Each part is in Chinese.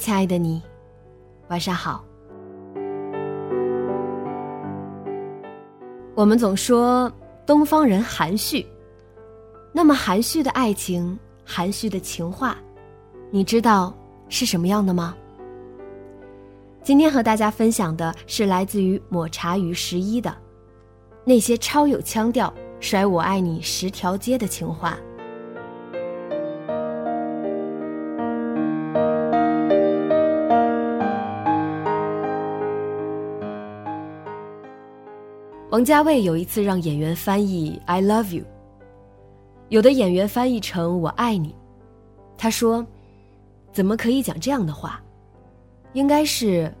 亲爱的你，晚上好。我们总说东方人含蓄，那么含蓄的爱情，含蓄的情话，你知道是什么样的吗？今天和大家分享的是来自于抹茶鱼十一的那些超有腔调、甩我爱你十条街的情话。王家卫有一次让演员翻译 "I love you"，有的演员翻译成我爱你。他说：“怎么可以讲这样的话？应该是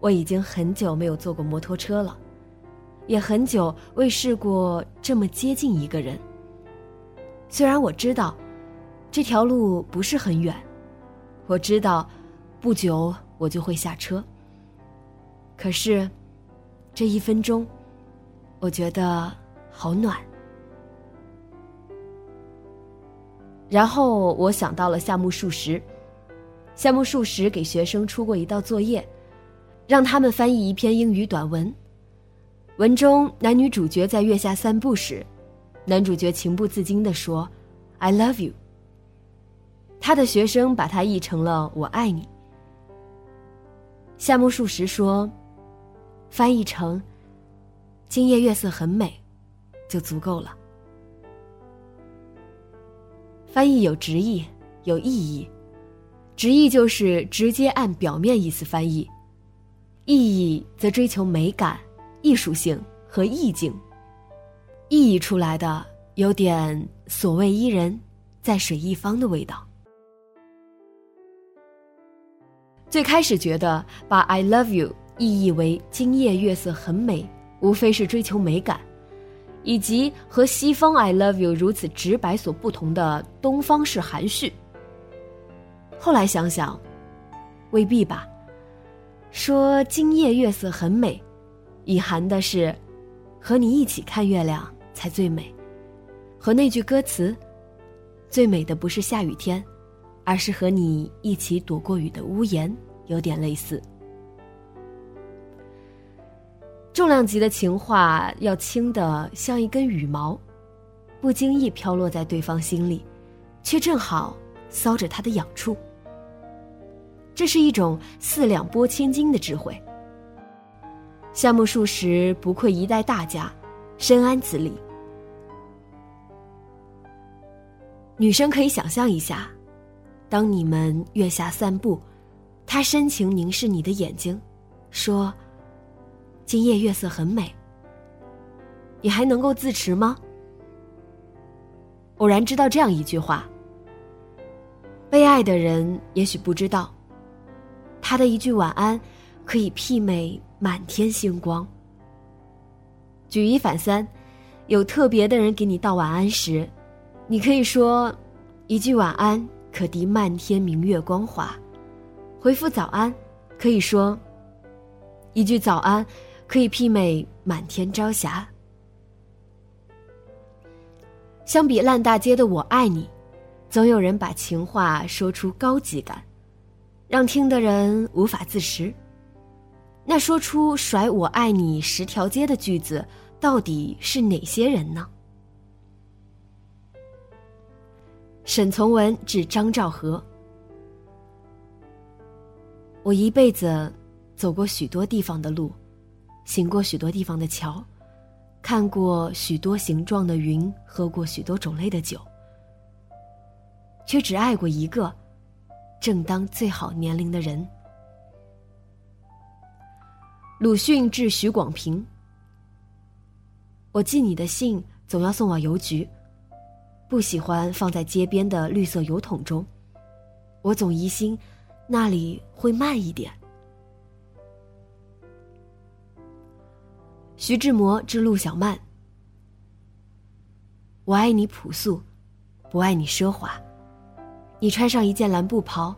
我已经很久没有坐过摩托车了，也很久未试过这么接近一个人。虽然我知道这条路不是很远，我知道不久我就会下车。可是这一分钟。”我觉得好暖。然后我想到了夏目漱石，夏目漱石给学生出过一道作业，让他们翻译一篇英语短文。文中男女主角在月下散步时，男主角情不自禁地说：“I love you。”他的学生把它译成了“我爱你”。夏目漱石说：“翻译成。”今夜月色很美，就足够了。翻译有直译，有意义。直译就是直接按表面意思翻译，意义则追求美感、艺术性和意境。意译出来的有点所谓伊人，在水一方的味道。最开始觉得把 "I love you" 意译为今夜月色很美。无非是追求美感，以及和西方 “I love you” 如此直白所不同的东方式含蓄。后来想想，未必吧。说今夜月色很美，隐含的是和你一起看月亮才最美，和那句歌词“最美的不是下雨天，而是和你一起躲过雨的屋檐”有点类似。重量级的情话要轻的像一根羽毛，不经意飘落在对方心里，却正好搔着他的痒处。这是一种四两拨千斤的智慧。夏目漱石不愧一代大家，深谙此理。女生可以想象一下，当你们月下散步，他深情凝视你的眼睛，说。今夜月色很美，你还能够自持吗？偶然知道这样一句话，被爱的人也许不知道，他的一句晚安，可以媲美满天星光。举一反三，有特别的人给你道晚安时，你可以说一句晚安，可敌漫天明月光华；回复早安，可以说一句早安。可以媲美满天朝霞。相比烂大街的“我爱你”，总有人把情话说出高级感，让听的人无法自持。那说出“甩我爱你十条街”的句子，到底是哪些人呢？沈从文致张兆和：我一辈子走过许多地方的路，行过许多地方的桥，看过许多形状的云，喝过许多种类的酒，却只爱过一个正当最好年龄的人。鲁迅致许广平：我寄你的信总要送往邮局，不喜欢放在街边的绿色邮筒中，我总疑心那里会慢一点。徐志摩之陆小曼：我爱你朴素，不爱你奢华。你穿上一件蓝布袍，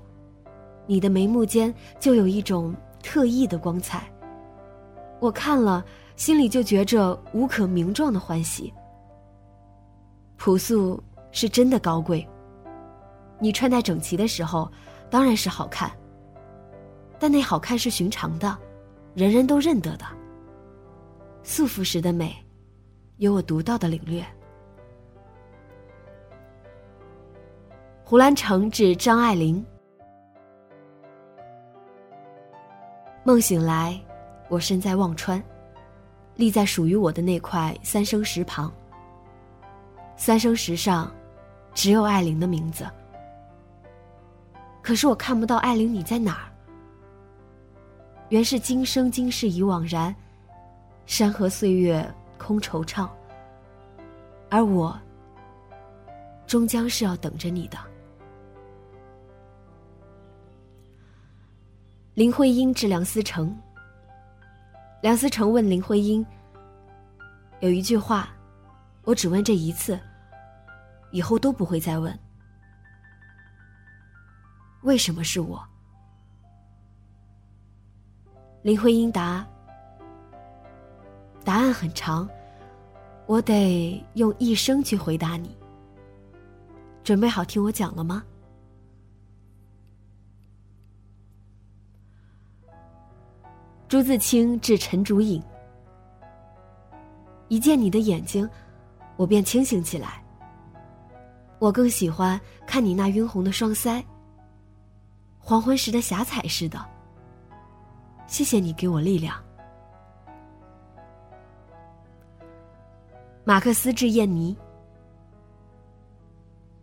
你的眉目间就有一种特异的光彩。我看了，心里就觉着无可名状的欢喜。朴素是真的高贵。你穿戴整齐的时候，当然是好看。但那好看是寻常的，人人都认得的。素服时的美，有我独到的领略。胡兰成致张爱玲。梦醒来。我身在忘川，立在属于我的那块三生石旁。三生石上，只有艾琳的名字。可是我看不到艾琳，你在哪儿？原是今生今世已惘然，山河岁月空惆怅。而我，终将是要等着你的。林徽因致梁思成。梁思成问林徽因：“有一句话，我只问这一次，以后都不会再问。为什么是我？”林徽因答：“答案很长，我得用一生去回答你。准备好听我讲了吗？”朱自清致陈竹影：一见你的眼睛，我便清醒起来。我更喜欢看你那晕红的双腮，黄昏时的霞彩似的。谢谢你给我力量。马克思致燕妮：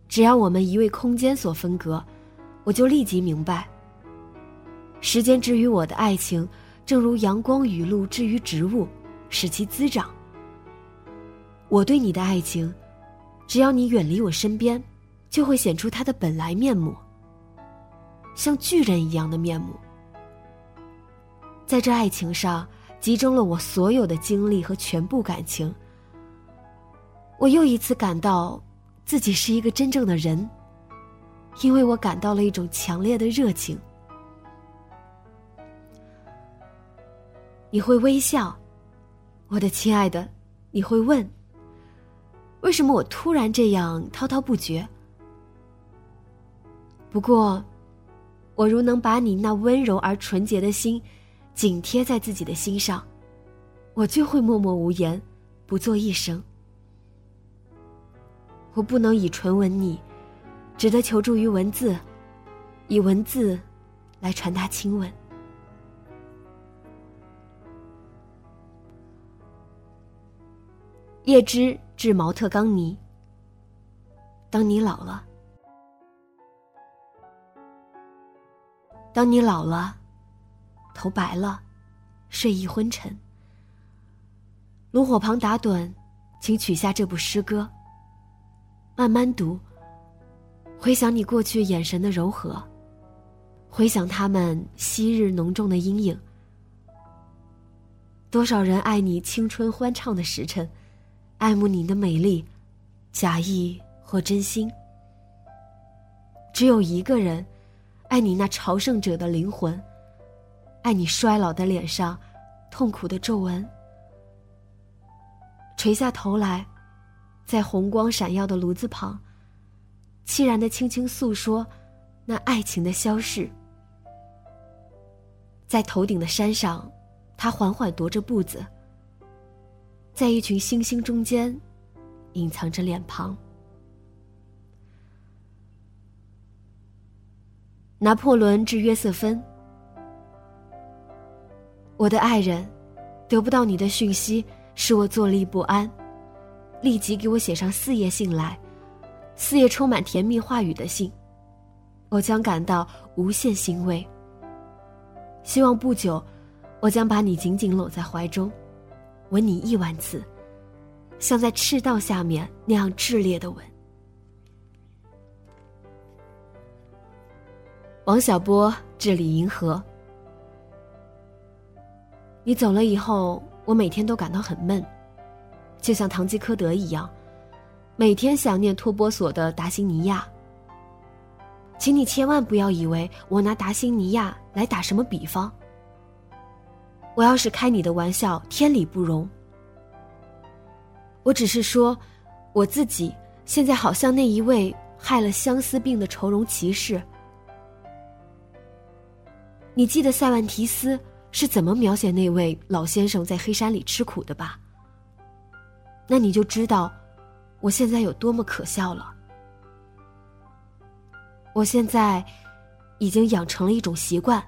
只要我们一为空间所分隔，我就立即明白，时间之于我的爱情。正如阳光雨露之于植物，使其滋长。我对你的爱情，只要你远离我身边，就会显出它的本来面目，像巨人一样的面目。在这爱情上，集中了我所有的精力和全部感情。我又一次感到自己是一个真正的人，因为我感到了一种强烈的热情。你会微笑，我的亲爱的，你会问：为什么我突然这样滔滔不绝？不过，我如能把你那温柔而纯洁的心紧贴在自己的心上，我就会默默无言，不做一声。我不能以唇吻你，只得求助于文字，以文字来传达亲吻。叶芝致毛特冈尼。当你老了，当你老了，头白了，睡意昏沉。炉火旁打盹，请取下这部诗歌，慢慢读。回想你过去眼神的柔和，回想他们昔日浓重的阴影。多少人爱你青春欢畅的时辰。爱慕你的美丽，假意或真心。只有一个人，爱你那朝圣者的灵魂，爱你衰老的脸上痛苦的皱纹。垂下头来，在红光闪耀的炉子旁，凄然的轻轻诉说那爱情的消逝。在头顶的山上，他缓缓踱着步子。在一群星星中间，隐藏着脸庞。拿破仑致约瑟芬：“我的爱人，得不到你的讯息，使我坐立不安。立即给我写上四页信来，四页充满甜蜜话语的信，我将感到无限欣慰。希望不久，我将把你紧紧搂在怀中，吻你亿万次，像在赤道下面那样炽烈的吻。”王小波治理银河。你走了以后，我每天都感到很闷，就像堂吉诃德一样，每天想念托波索的达西尼亚。请你千万不要以为我拿达西尼亚来打什么比方。我要是开你的玩笑，天理不容。我只是说，我自己现在好像那一位害了相思病的愁容骑士。你记得塞万提斯是怎么描写那位老先生在黑山里吃苦的吧？那你就知道，我现在有多么可笑了。我现在已经养成了一种习惯，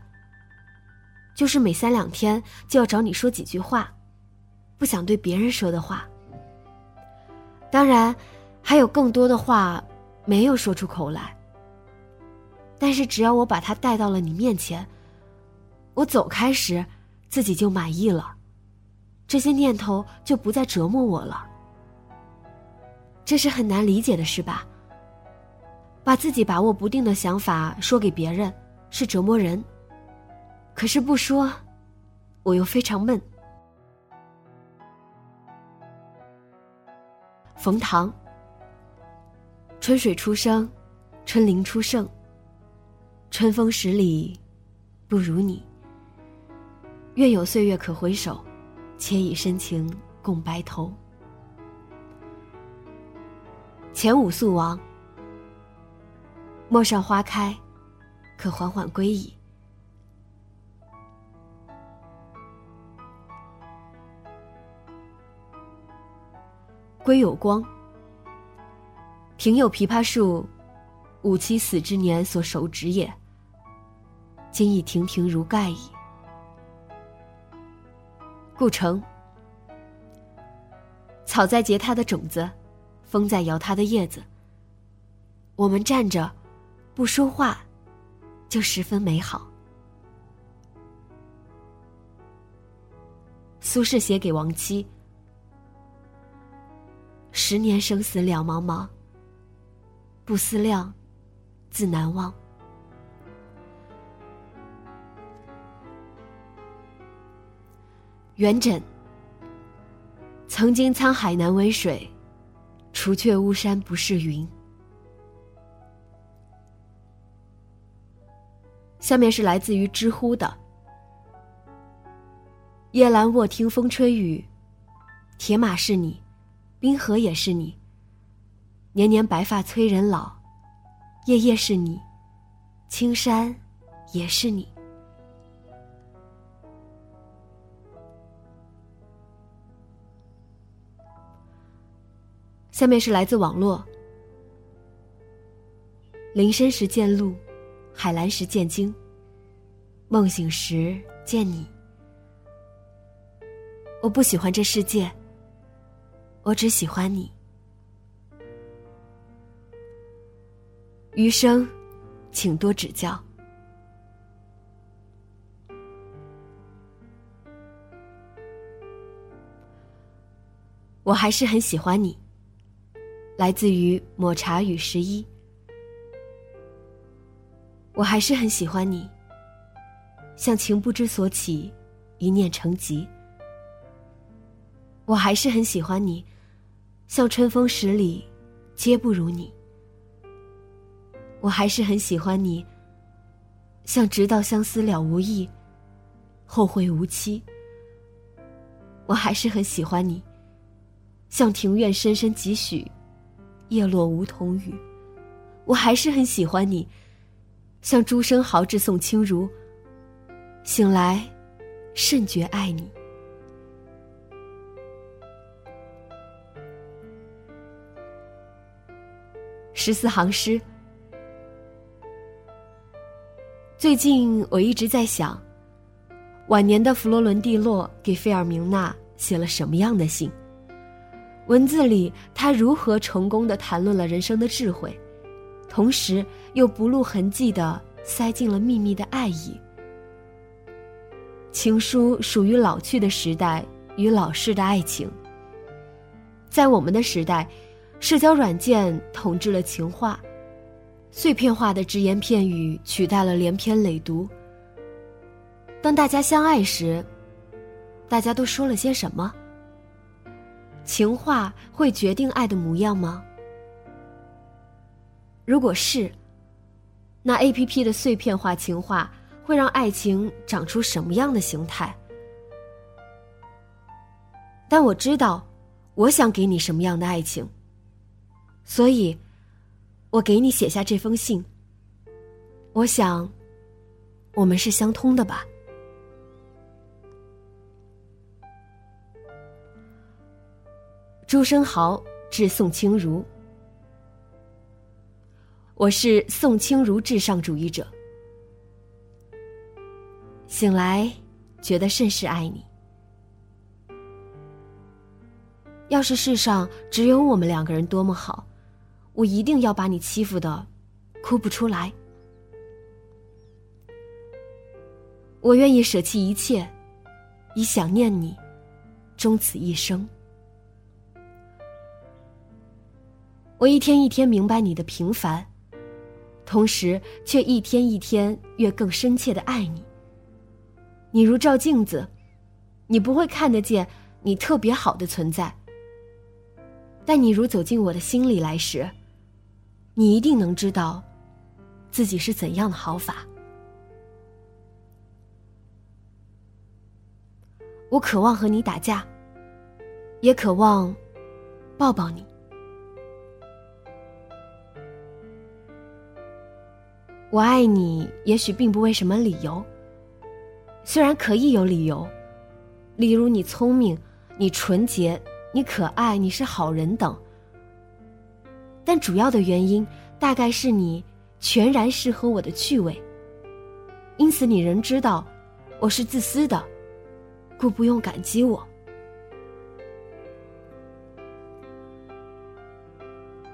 就是每三两天就要找你说几句话，不想对别人说的话。当然，还有更多的话没有说出口来。但是只要我把它带到了你面前。我走开时，自己就满意了，这些念头就不再折磨我了。这是很难理解的事吧？把自己把握不定的想法说给别人是折磨人，可是不说，我又非常闷。冯唐，春水初生，春林初盛，春风十里，不如你。愿有岁月可回首，且以深情共白头。前五宿王，陌上花开，可缓缓归矣。归有光，庭有枇杷树，吾妻死之年所手植也。今已亭亭如盖矣。故城，草在结它的种子，风在摇它的叶子。我们站着，不说话，就十分美好。苏轼写给亡妻：“十年生死两茫茫，不思量，自难忘。”元稹。曾经沧海难为水，除却巫山不是云。下面是来自于知乎的：夜阑卧听风吹雨，铁马是你，冰河也是你。年年白发催人老，夜夜是你，青山也是你。下面是来自网络。林深时见鹿，海蓝时见鲸。梦醒时见你。我不喜欢这世界，我只喜欢你。余生，请多指教。我还是很喜欢你。来自于抹茶与十一，我还是很喜欢你。像情不知所起，一念成疾。我还是很喜欢你，像春风十里，皆不如你。我还是很喜欢你，像直到相思了无益，后会无期。我还是很喜欢你，像庭院深深几许。叶落梧桐雨，我还是很喜欢你，像朱生豪致宋清如，醒来甚觉爱你。十四行诗。最近我一直在想，晚年的弗洛伦蒂诺给费尔明娜写了什么样的信？文字里他如何成功的谈论了人生的智慧，同时又不露痕迹的塞进了秘密的爱意。情书属于老去的时代与老式的爱情。在我们的时代，社交软件统治了情话。碎片化的只言片语取代了连篇累牍。当大家相爱时，大家都说了些什么？情话会决定爱的模样吗？如果是，那 A P P 的碎片化情话会让爱情长出什么样的形态？但我知道，我想给你什么样的爱情，所以。我给你写下这封信。我想，我们是相通的吧。朱生豪致宋清如，我是宋清如至上主义者。醒来，觉得甚是爱你。要是世上只有我们两个人，多么好。我一定要把你欺负的哭不出来。我愿意舍弃一切，以想念你，终此一生。我一天一天明白你的平凡，同时却一天一天越更深切的爱你。你如照镜子，你不会看得见你特别好的存在，但你如走进我的心里来时。你一定能知道，自己是怎样的好法。我渴望和你打架，也渴望抱抱你。我爱你，也许并不为什么理由，虽然可以有理由，例如你聪明，你纯洁，你可爱，你是好人等。但主要的原因，大概是你全然适合我的趣味。因此，你仍知道我是自私的，故不用感激我。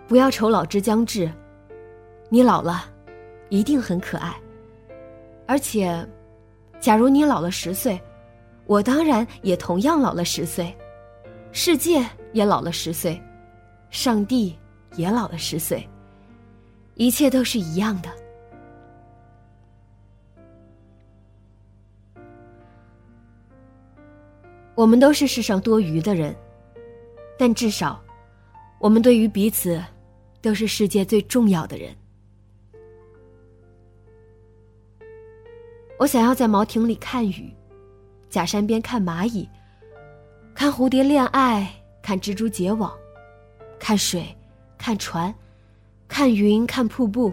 不要愁老之将至，你老了，一定很可爱。而且，假如你老了十岁，我当然也同样老了十岁，世界也老了十岁，上帝。也老了十岁，一切都是一样的。我们都是世上多余的人，但至少，我们对于彼此，都是世界最重要的人。我想要在茅亭里看雨，假山边看蚂蚁，看蝴蝶恋爱，看蜘蛛结网，看水。看船，看云，看瀑布，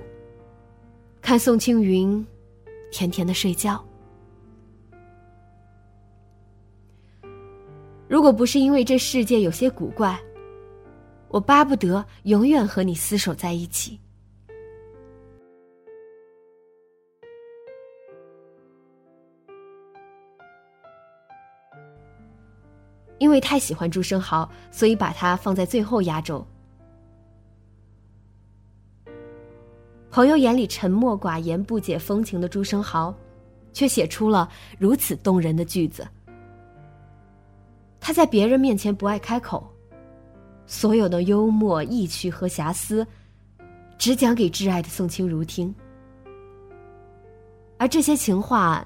看宋庆云甜甜的睡觉。如果不是因为这世界有些古怪，我巴不得永远和你厮守在一起。因为太喜欢朱生豪，所以把他放在最后压轴。朋友眼里沉默寡言、不解风情的朱生豪，却写出了如此动人的句子。他在别人面前不爱开口，所有的幽默、意趣和遐思，只讲给挚爱的宋清如听。而这些情话，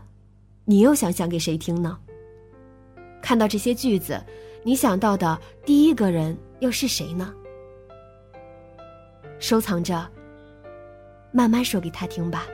你又想讲给谁听呢？看到这些句子，你想到的第一个人又是谁呢？收藏着。慢慢说给他听吧。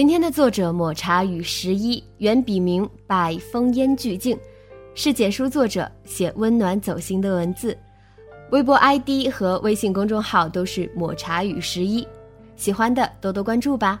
今天的作者抹茶与十一，原笔名百风烟俱静，是简书作者，写温暖走心的文字。微博 ID 和微信公众号都是抹茶与十一，喜欢的多多关注吧。